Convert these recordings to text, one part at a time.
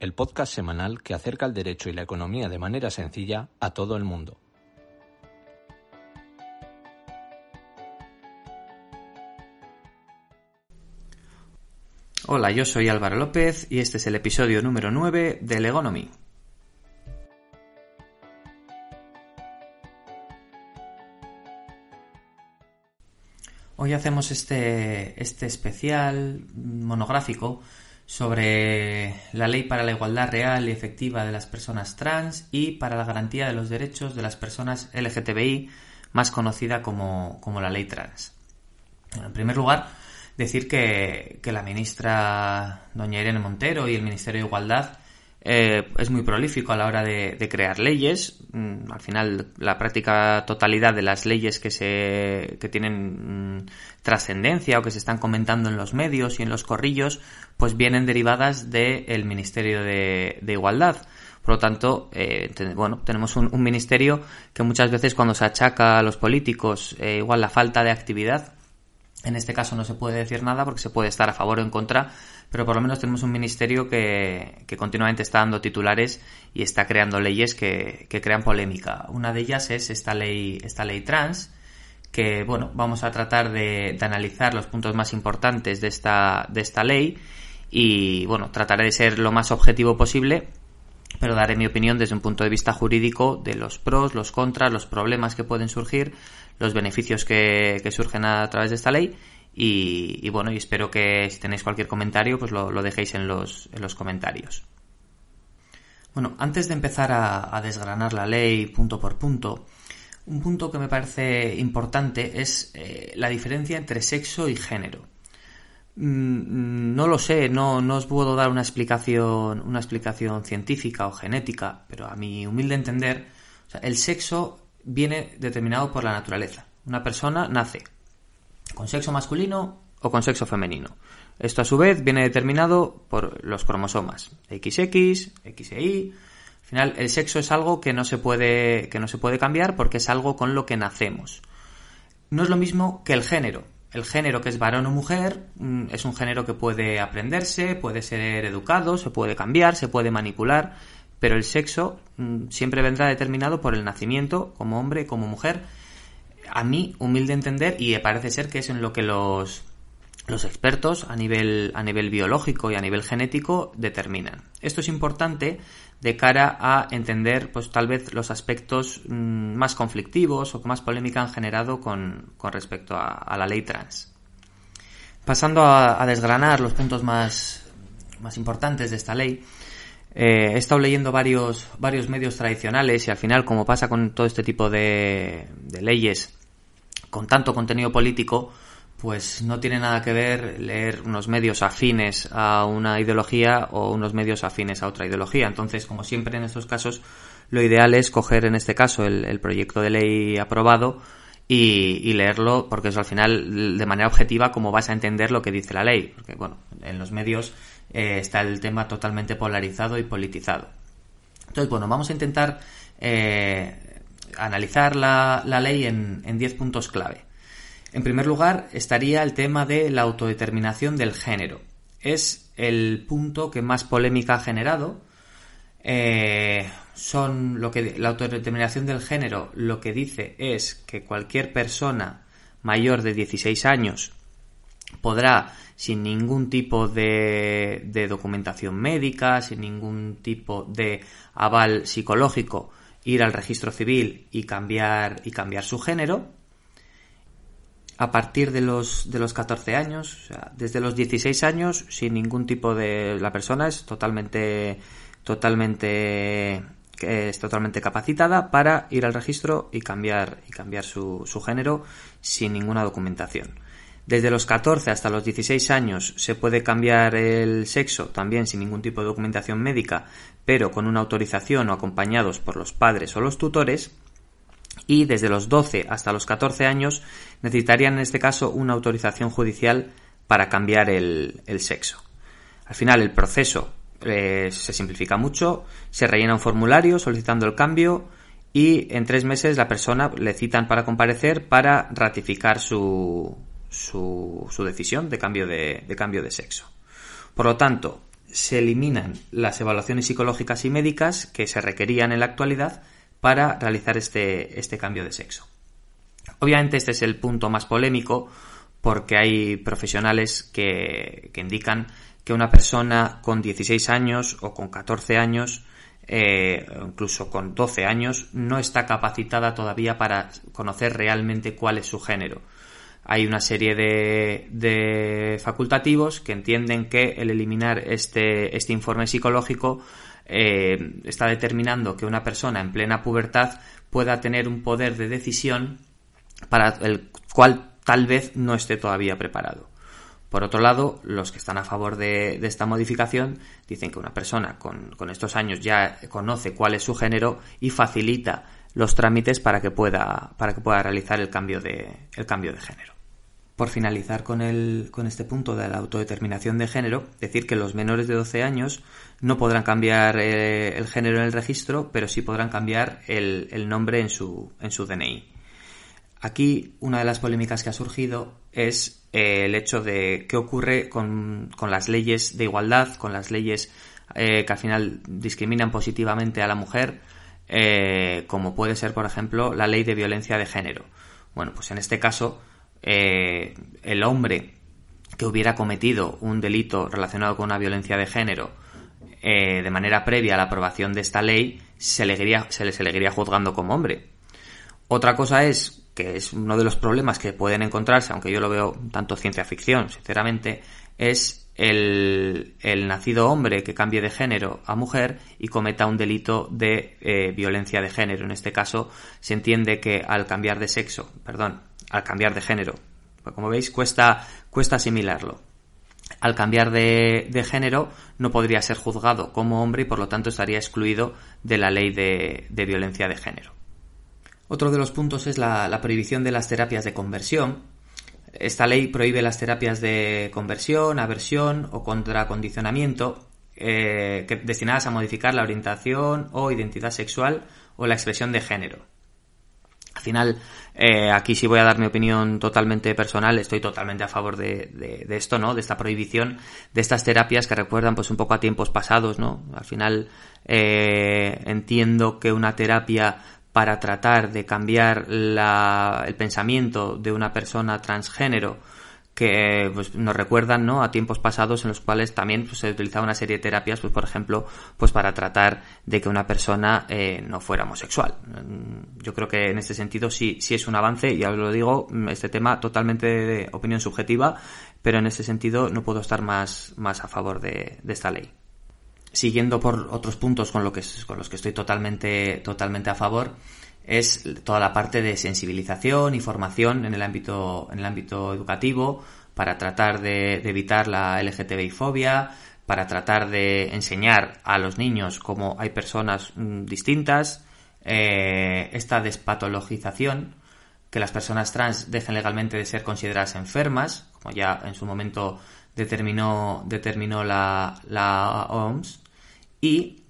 el podcast semanal que acerca el derecho y la economía de manera sencilla a todo el mundo. Hola, yo soy Álvaro López y este es el episodio número 9 de Legonomy. Hoy hacemos este, este especial monográfico sobre la ley para la igualdad real y efectiva de las personas trans y para la garantía de los derechos de las personas LGTBI, más conocida como, como la ley trans. En primer lugar, decir que, que la ministra doña Irene Montero y el Ministerio de Igualdad eh, es muy prolífico a la hora de, crear leyes. Mm, al final, la práctica totalidad de las leyes que se que tienen mm, trascendencia o que se están comentando en los medios y en los corrillos, pues vienen derivadas del Ministerio de, Igualdad. Por lo tanto, eh, bueno, tenemos un, un ministerio que muchas veces cuando se achaca a los políticos eh, igual la falta de actividad, en este caso no se puede decir nada porque se puede estar a favor o en contra, pero por lo menos tenemos un ministerio que, que continuamente está dando titulares y está creando leyes que, que crean polémica. Una de ellas es esta ley, esta ley trans, que bueno, vamos a tratar de, analizar los puntos más importantes de esta, de esta ley y bueno, trataré de ser lo más objetivo posible pero daré mi opinión desde un punto de vista jurídico de los pros, los contras, los problemas que pueden surgir, los beneficios que, que surgen a través de esta ley y, bueno, y espero que si tenéis cualquier comentario, pues lo, dejéis en los, en los comentarios. Bueno, antes de empezar a, a desgranar la ley punto por punto, un punto que me parece importante es eh, la diferencia entre sexo y género. Mm, No lo sé, no, no os puedo dar una explicación, una explicación científica o genética, pero a mi humilde entender, o sea, el sexo viene determinado por la naturaleza. Una persona nace con sexo masculino o con sexo femenino. Esto a su vez viene determinado por los cromosomas XX, XY. Al final, el sexo es algo que no se puede, que no se puede cambiar porque es algo con lo que nacemos. No es lo mismo que el género. El género que es varón o mujer mm, es un género que puede aprenderse, puede ser educado, se puede cambiar, se puede manipular, pero el sexo mm, siempre vendrá determinado por el nacimiento, como hombre, como mujer. A mí, humilde entender, y parece ser que es en lo que los, los expertos a nivel, a nivel biológico y a nivel genético determinan. Esto es importante de cara a entender, pues tal vez los aspectos mm, más conflictivos o que más polémica han generado con, con respecto a, la ley trans. Pasando a, a desgranar los puntos más, más importantes de esta ley, eh, he estado leyendo varios, varios medios tradicionales y al final, como pasa con todo este tipo de, de leyes con tanto contenido político, pues no tiene nada que ver leer unos medios afines a una ideología o unos medios afines a otra ideología. Entonces, como siempre en estos casos, lo ideal es coger en este caso el, proyecto de ley aprobado y, leerlo porque eso al final de manera objetiva como vas a entender lo que dice la ley. Porque bueno, en los medios eh, está el tema totalmente polarizado y politizado. Entonces, bueno, vamos a intentar eh, analizar la, ley en en 10 puntos clave. En primer lugar, estaría el tema de la autodeterminación del género. Es el punto que más polémica ha generado. Eh, son lo que la autodeterminación del género lo que dice es que cualquier persona mayor de 16 años podrá sin ningún tipo de, de documentación médica, sin ningún tipo de aval psicológico, ir al registro civil y cambiar y cambiar su género a partir de los, de los 14 años, o sea, desde los 16 años, sin ningún tipo de... La persona es totalmente, totalmente, que es totalmente capacitada para ir al registro y cambiar, y cambiar su, su género sin ninguna documentación. Desde los 14 hasta los 16 años se puede cambiar el sexo también sin ningún tipo de documentación médica, pero con una autorización o acompañados por los padres o los tutores. Y desde los 12 hasta los 14 años necesitarían en este caso una autorización judicial para cambiar el, sexo. Al final el proceso eh, se simplifica mucho, se rellena un formulario solicitando el cambio y en tres meses la persona le citan para comparecer para ratificar su, su, decisión de cambio de, cambio de sexo. Por lo tanto, se eliminan las evaluaciones psicológicas y médicas que se requerían en la actualidad para realizar este, este cambio de sexo. Obviamente este es el punto más polémico porque hay profesionales que, indican que una persona con 16 años o con 14 años, eh, incluso con 12 años, no está capacitada todavía para conocer realmente cuál es su género hay una serie de, facultativos que entienden que el eliminar este, este informe psicológico eh, está determinando que una persona en plena pubertad pueda tener un poder de decisión para el cual tal vez no esté todavía preparado. Por otro lado, los que están a favor de, esta modificación dicen que una persona con, estos años ya conoce cuál es su género y facilita los trámites para que pueda, para que pueda realizar el cambio de, el cambio de género. Por finalizar con, el, con este punto de la autodeterminación de género, decir que los menores de 12 años no podrán cambiar eh, el género en el registro, pero sí podrán cambiar el, nombre en su, en su DNI. Aquí una de las polémicas que ha surgido es eh, el hecho de qué ocurre con, las leyes de igualdad, con las leyes eh, que al final discriminan positivamente a la mujer, como puede ser, por ejemplo, la ley de violencia de género. Bueno, pues en este caso eh, el hombre que hubiera cometido un delito relacionado con una violencia de género eh, de manera previa a la aprobación de esta ley, se le, se le seguiría juzgando como hombre. Otra cosa es, que es uno de los problemas que pueden encontrarse, aunque yo lo veo tanto ciencia ficción, sinceramente, es el, nacido hombre que cambie de género a mujer y cometa un delito de eh, violencia de género. En este caso, se entiende que al cambiar de sexo, perdón, al cambiar de género. Pues como veis, cuesta, cuesta asimilarlo. Al cambiar de, género no podría ser juzgado como hombre y por lo tanto estaría excluido de la ley de, violencia de género. Otro de los puntos es la, prohibición de las terapias de conversión. Esta ley prohíbe las terapias de conversión, aversión o contracondicionamiento eh, destinadas a modificar la orientación o identidad sexual o la expresión de género. Al final, eh, aquí sí voy a dar mi opinión totalmente personal, estoy totalmente a favor de, esto, ¿no? De esta prohibición, de estas terapias que recuerdan pues un poco a tiempos pasados, ¿no? Al final eh, entiendo que una terapia para tratar de cambiar el pensamiento de una persona transgénero que pues, nos recuerdan ¿no? a tiempos pasados en los cuales también pues, se utilizaba una serie de terapias, pues por ejemplo, pues para tratar de que una persona eh, no fuera homosexual. Mm, yo creo que en este sentido sí, sí es un avance, y os lo digo, mm, este tema totalmente de opinión subjetiva, pero en ese sentido no puedo estar más, más a favor de, de esta ley. Siguiendo por otros puntos con, lo que, con los que estoy totalmente, totalmente a favor, es toda la parte de sensibilización y formación en el ámbito, en el ámbito educativo para tratar de, evitar la LGTBI fobia, para tratar de enseñar a los niños cómo hay personas mm, distintas, eh, esta despatologización, que las personas trans dejen legalmente de ser consideradas enfermas, como ya en su momento determinó, determinó la, la OMS, y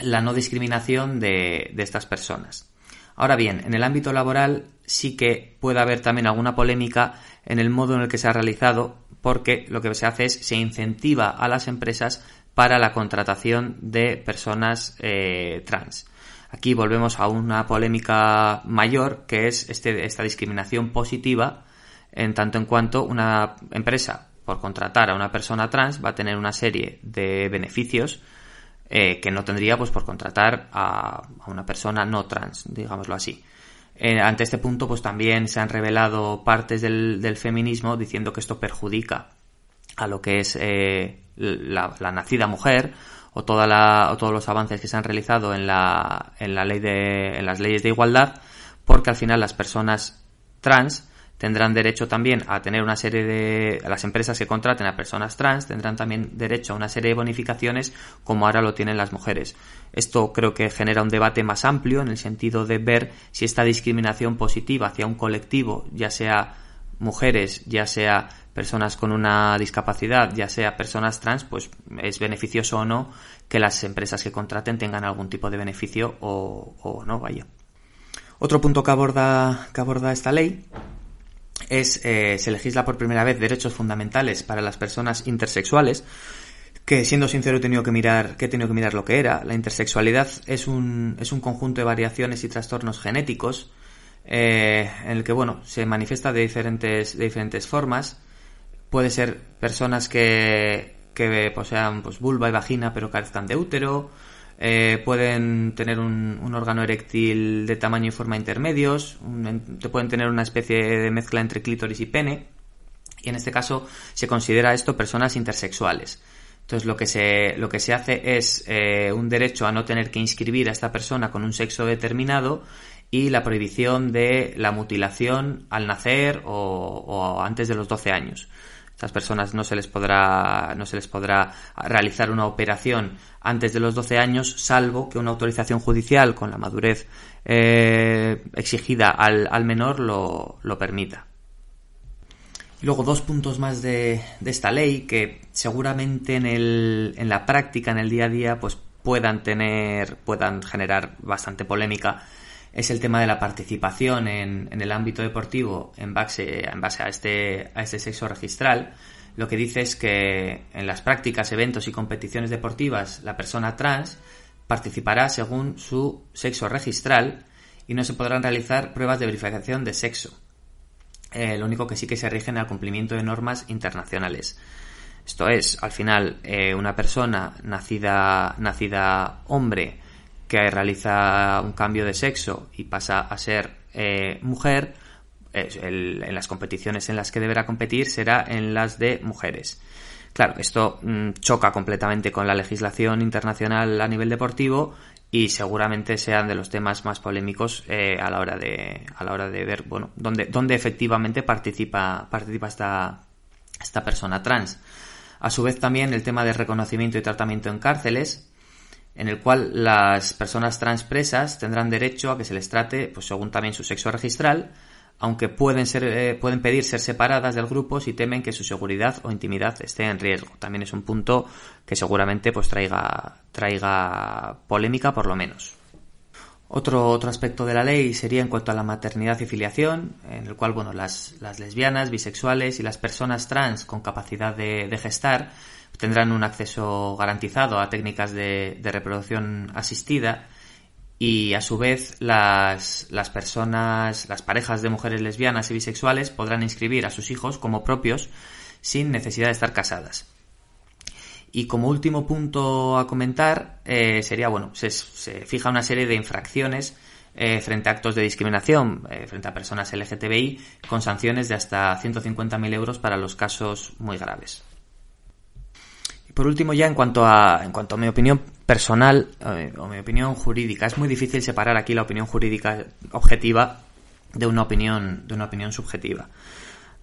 la no discriminación de, de estas personas. Ahora bien, en el ámbito laboral sí que puede haber también alguna polémica en el modo en el que se ha realizado, porque lo que se hace es se incentiva a las empresas para la contratación de personas eh, trans. Aquí volvemos a una polémica mayor, que es este, esta discriminación positiva, en tanto en cuanto una empresa, por contratar a una persona trans, va a tener una serie de beneficios eh, que no tendría pues por contratar a, una persona no trans, digámoslo así. Eh, ante este punto, pues también se han revelado partes del, feminismo diciendo que esto perjudica a lo que es eh, la, nacida mujer o, toda todos los avances que se han realizado en, la, en las leyes de igualdad, porque al final las personas trans tendrán derecho también a tener una serie de las empresas que contraten a personas trans tendrán también derecho a una serie de bonificaciones como ahora lo tienen las mujeres. Esto creo que genera un debate más amplio en el sentido de ver si esta discriminación positiva hacia un colectivo, ya sea mujeres, ya sea personas con una discapacidad, ya sea personas trans, pues es beneficioso o no que las empresas que contraten tengan algún tipo de beneficio o, no, vaya. Otro punto que aborda, que aborda esta ley es eh, se legisla por primera vez derechos fundamentales para las personas intersexuales que siendo sincero he tenido que mirar que he tenido que mirar lo que era. La intersexualidad es un es un conjunto de variaciones y trastornos genéticos eh, en el que bueno se manifiesta de diferentes de diferentes formas. Puede ser personas que que posean pues vulva y vagina pero carezcan de útero eh, pueden tener un, órgano eréctil de tamaño y forma intermedios, te pueden tener una especie de mezcla entre clítoris y pene, y en este caso se considera esto personas intersexuales. Entonces lo que se, lo que se hace es eh, un derecho a no tener que inscribir a esta persona con un sexo determinado y la prohibición de la mutilación al nacer o, o antes de los 12 años estas personas no se les podrá, no se les podrá realizar una operación antes de los 12 años, salvo que una autorización judicial con la madurez eh, exigida al, al menor lo, lo, permita. Luego dos puntos más de, de esta ley que seguramente en, el, en la práctica, en el día a día, pues puedan tener, puedan generar bastante polémica es el tema de la participación en, el ámbito deportivo en base, este, a este sexo registral. Lo que dice es que en las prácticas, eventos y competiciones deportivas la persona trans participará según su sexo registral y no se podrán realizar pruebas de verificación de sexo. Eh, lo único que sí que se rigen al cumplimiento de normas internacionales. Esto es, al final, eh, una persona nacida, nacida hombre que realiza un cambio de sexo y pasa a ser eh, mujer, en las competiciones en las que deberá competir será en las de mujeres. Claro, esto mm, choca completamente con la legislación internacional a nivel deportivo y seguramente sean de los temas más polémicos eh, a la hora de a la hora de ver bueno dónde, dónde efectivamente participa participa esta esta persona trans. A su vez también el tema del reconocimiento y tratamiento en cárceles en el cual las personas transpresas tendrán derecho a que se les trate pues según también su sexo registral, aunque pueden, ser, eh, pueden pedir ser separadas del grupo si temen que su seguridad o intimidad esté en riesgo. También es un punto que seguramente pues traiga, traiga polémica por lo menos. Otro, otro aspecto de la ley sería en cuanto a la maternidad y filiación, en el cual bueno, las, las lesbianas, bisexuales y las personas trans con capacidad de, de gestar tendrán un acceso garantizado a técnicas de, reproducción asistida y a su vez las, personas, las parejas de mujeres lesbianas y bisexuales podrán inscribir a sus hijos como propios sin necesidad de estar casadas. Y como último punto a comentar eh, sería, bueno, se, fija una serie de infracciones eh, frente a actos de discriminación eh, frente a personas LGTBI con sanciones de hasta 150.000 euros para los casos muy graves. Por último, ya en cuanto a, en cuanto a mi opinión personal eh, o mi opinión jurídica, es muy difícil separar aquí la opinión jurídica objetiva de una opinión, de una opinión subjetiva.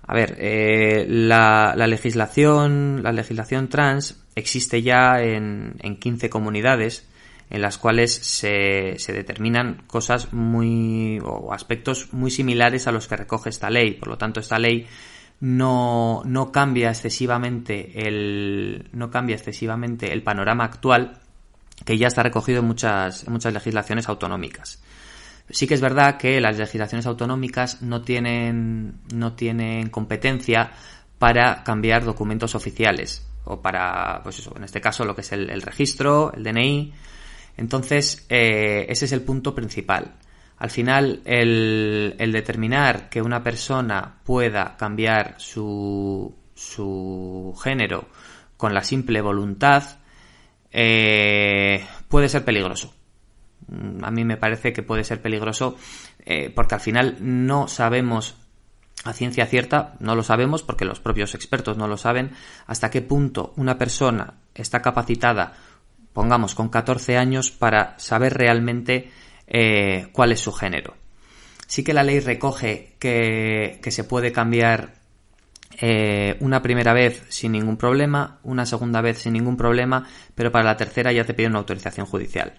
A ver, eh, la, la, legislación, la legislación trans existe ya en, en 15 comunidades en las cuales se, se determinan cosas muy o aspectos muy similares a los que recoge esta ley. Por lo tanto, esta ley no, no cambia excesivamente el no cambia excesivamente el panorama actual que ya está recogido en muchas, muchas legislaciones autonómicas. Sí que es verdad que las legislaciones autonómicas no tienen, no tienen competencia para cambiar documentos oficiales o para, pues eso, en este caso lo que es el, registro, el DNI. Entonces, eh, ese es el punto principal. Al final, el, determinar que una persona pueda cambiar su, su género con la simple voluntad eh, puede ser peligroso. Mm, a mí me parece que puede ser peligroso eh, porque al final no sabemos a ciencia cierta, no lo sabemos porque los propios expertos no lo saben, hasta qué punto una persona está capacitada, pongamos con 14 años, para saber realmente eh, cuál es su género. Sí que la ley recoge que, que se puede cambiar eh, una primera vez sin ningún problema, una segunda vez sin ningún problema, pero para la tercera ya te pide una autorización judicial.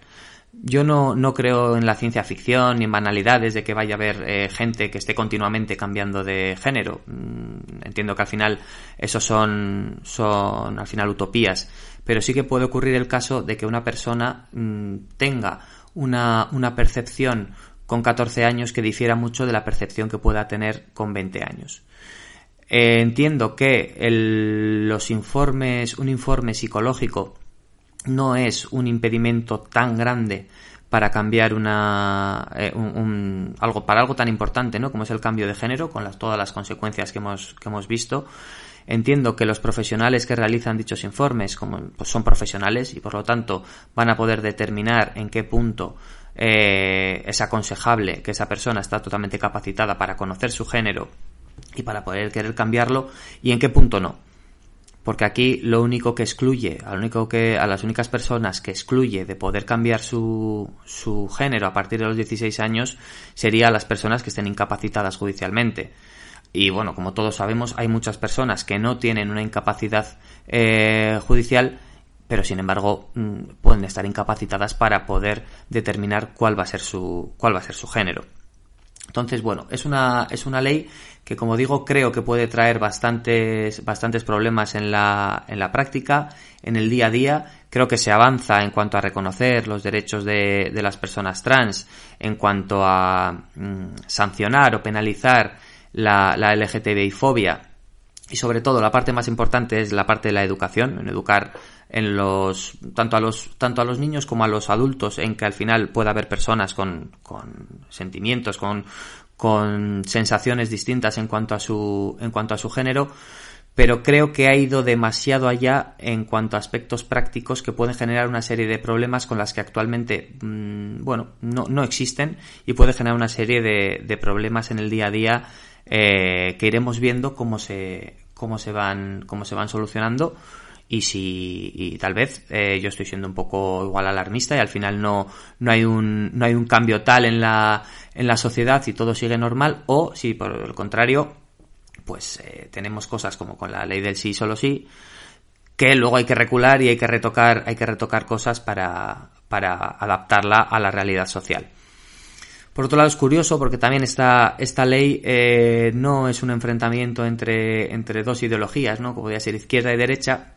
Yo no, no creo en la ciencia ficción ni en banalidades de que vaya a haber eh, gente que esté continuamente cambiando de género. Mm, entiendo que al final esos son, son al final utopías, pero sí que puede ocurrir el caso de que una persona mm, tenga una, una percepción con 14 años que difiera mucho de la percepción que pueda tener con 20 años. Eh, entiendo que los informes, un informe psicológico no es un impedimento tan grande para cambiar una eh, algo para algo tan importante no como es el cambio de género con todas las consecuencias que hemos que hemos visto entiendo que los profesionales que realizan dichos informes pues son profesionales y por lo tanto van a poder determinar en qué punto eh, es aconsejable que esa persona está totalmente capacitada para conocer su género y para poder querer cambiarlo y en qué punto no porque aquí lo único que excluye, a, lo único que, a las únicas personas que excluye de poder cambiar su, su género a partir de los 16 años sería las personas que estén incapacitadas judicialmente. Y bueno, como todos sabemos, hay muchas personas que no tienen una incapacidad eh, judicial, pero sin embargo mm, pueden estar incapacitadas para poder determinar cuál va a ser su, cuál va a ser su género. Entonces, bueno, es una, es una ley que, como digo, creo que puede traer bastantes, bastantes problemas en la, en la práctica, en el día a día. Creo que se avanza en cuanto a reconocer los derechos de, de las personas trans, en cuanto a mm, sancionar o penalizar la, la LGTBI-fobia. Y sobre todo, la parte más importante es la parte de la educación, en educar en los tanto a los tanto a los niños como a los adultos en que al final pueda haber personas con, con sentimientos con, con sensaciones distintas en cuanto a su en cuanto a su género pero creo que ha ido demasiado allá en cuanto a aspectos prácticos que pueden generar una serie de problemas con las que actualmente mmm, bueno no, no, existen y puede generar una serie de problemas en el día a día eh, que iremos viendo cómo se cómo se van cómo se van solucionando. Y si tal vez eh, yo estoy siendo un poco igual alarmista y al final no, no hay un no hay un cambio tal en la en la sociedad y todo sigue normal o si por el contrario pues eh, tenemos cosas como con la ley del sí solo sí que luego hay que recular y hay que retocar hay que retocar cosas para para adaptarla a la realidad social por otro lado es curioso porque también esta, esta ley eh, no es un enfrentamiento entre, entre dos ideologías, ¿no? Como podría ser izquierda y derecha,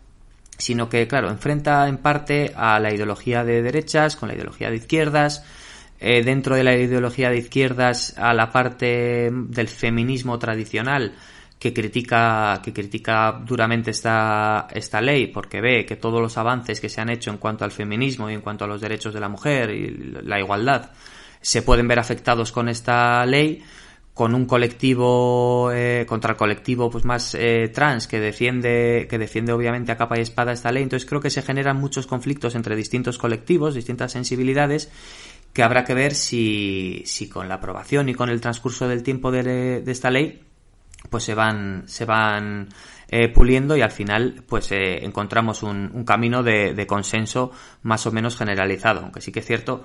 sino que, claro, enfrenta en parte a la ideología de derechas con la ideología de izquierdas, eh, dentro de la ideología de izquierdas a la parte del feminismo tradicional que critica que critica duramente esta esta ley porque ve que todos los avances que se han hecho en cuanto al feminismo y en cuanto a los derechos de la mujer y la igualdad se pueden ver afectados con esta ley con un colectivo eh, contra el colectivo pues más eh, trans que defiende que defiende obviamente a capa y espada esta ley. Entonces creo que se generan muchos conflictos entre distintos colectivos distintas sensibilidades que habrá que ver si, si con la aprobación y con el transcurso del tiempo de, esta ley pues se van se van eh, puliendo y al final pues eh, encontramos un, un camino de, de, consenso más o menos generalizado. Aunque sí que es cierto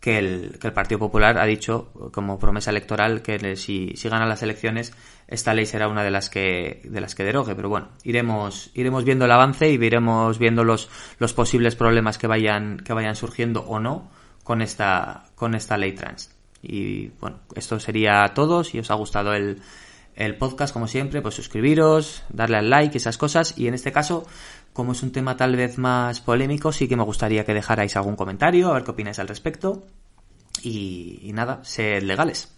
que el, que el Partido Popular ha dicho como promesa electoral que si, si gana las elecciones esta ley será una de las que de las que derogue. Pero bueno iremos iremos viendo el avance y iremos viendo los los posibles problemas que vayan que vayan surgiendo o no con esta con esta ley trans. Y bueno esto sería todo. Si os ha gustado el el podcast como siempre pues suscribiros darle al like esas cosas. Y en este caso como es un tema tal vez más polémico, sí que me gustaría que dejarais algún comentario, a ver qué opináis al respecto. Y, nada, sed legales.